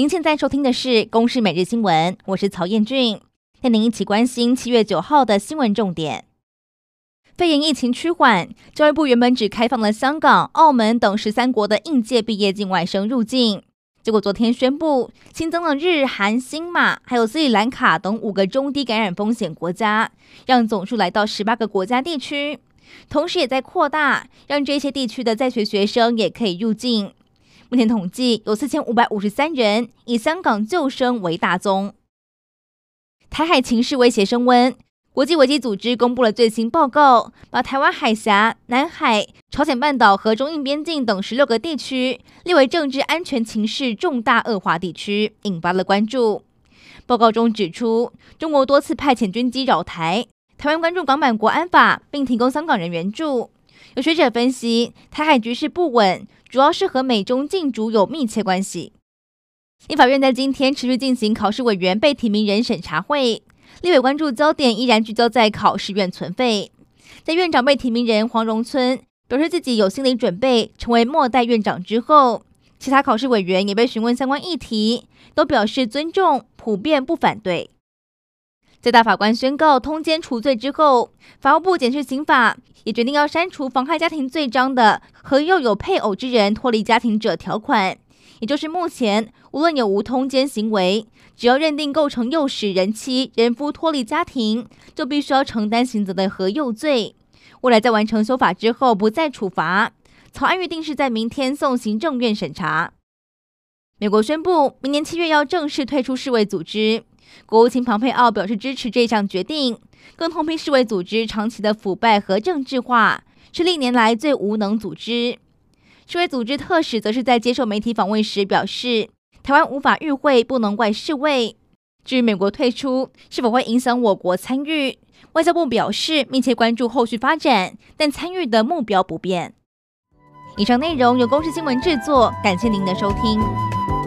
您现在收听的是《公视每日新闻》，我是曹燕俊，带您一起关心七月九号的新闻重点。肺炎疫情趋缓，教育部原本只开放了香港、澳门等十三国的应届毕业境外生入境，结果昨天宣布新增了日、韩、新马，还有斯里兰卡等五个中低感染风险国家，让总数来到十八个国家地区，同时也在扩大，让这些地区的在学学生也可以入境。目前统计有四千五百五十三人，以香港旧生为大宗。台海情势威胁升温。国际危机组织公布了最新报告，把台湾海峡、南海、朝鲜半岛和中印边境等十六个地区列为政治安全情势重大恶化地区，引发了关注。报告中指出，中国多次派遣军机扰台，台湾关注港版国安法，并提供香港人援助。有学者分析，台海局势不稳，主要是和美中竞逐有密切关系。立法院在今天持续进行考试委员被提名人审查会。立委关注焦点依然聚焦在考试院存废，在院长被提名人黄荣村表示自己有心理准备成为末代院长之后，其他考试委员也被询问相关议题，都表示尊重，普遍不反对。在大法官宣告通奸除罪之后，法务部检视刑法，也决定要删除妨害家庭罪章的和诱有配偶之人脱离家庭者条款。也就是目前，无论有无通奸行为，只要认定构成诱使人妻、人夫脱离家庭，就必须要承担刑责的和诱罪。未来在完成修法之后，不再处罚。草案预定是在明天送行政院审查。美国宣布明年七月要正式退出世卫组织，国务卿庞佩奥表示支持这项决定，更痛批世卫组织长期的腐败和政治化，是历年来最无能组织。世卫组织特使则是在接受媒体访问时表示，台湾无法与会，不能怪世卫。至于美国退出是否会影响我国参与，外交部表示密切关注后续发展，但参与的目标不变。以上内容由公视新闻制作，感谢您的收听。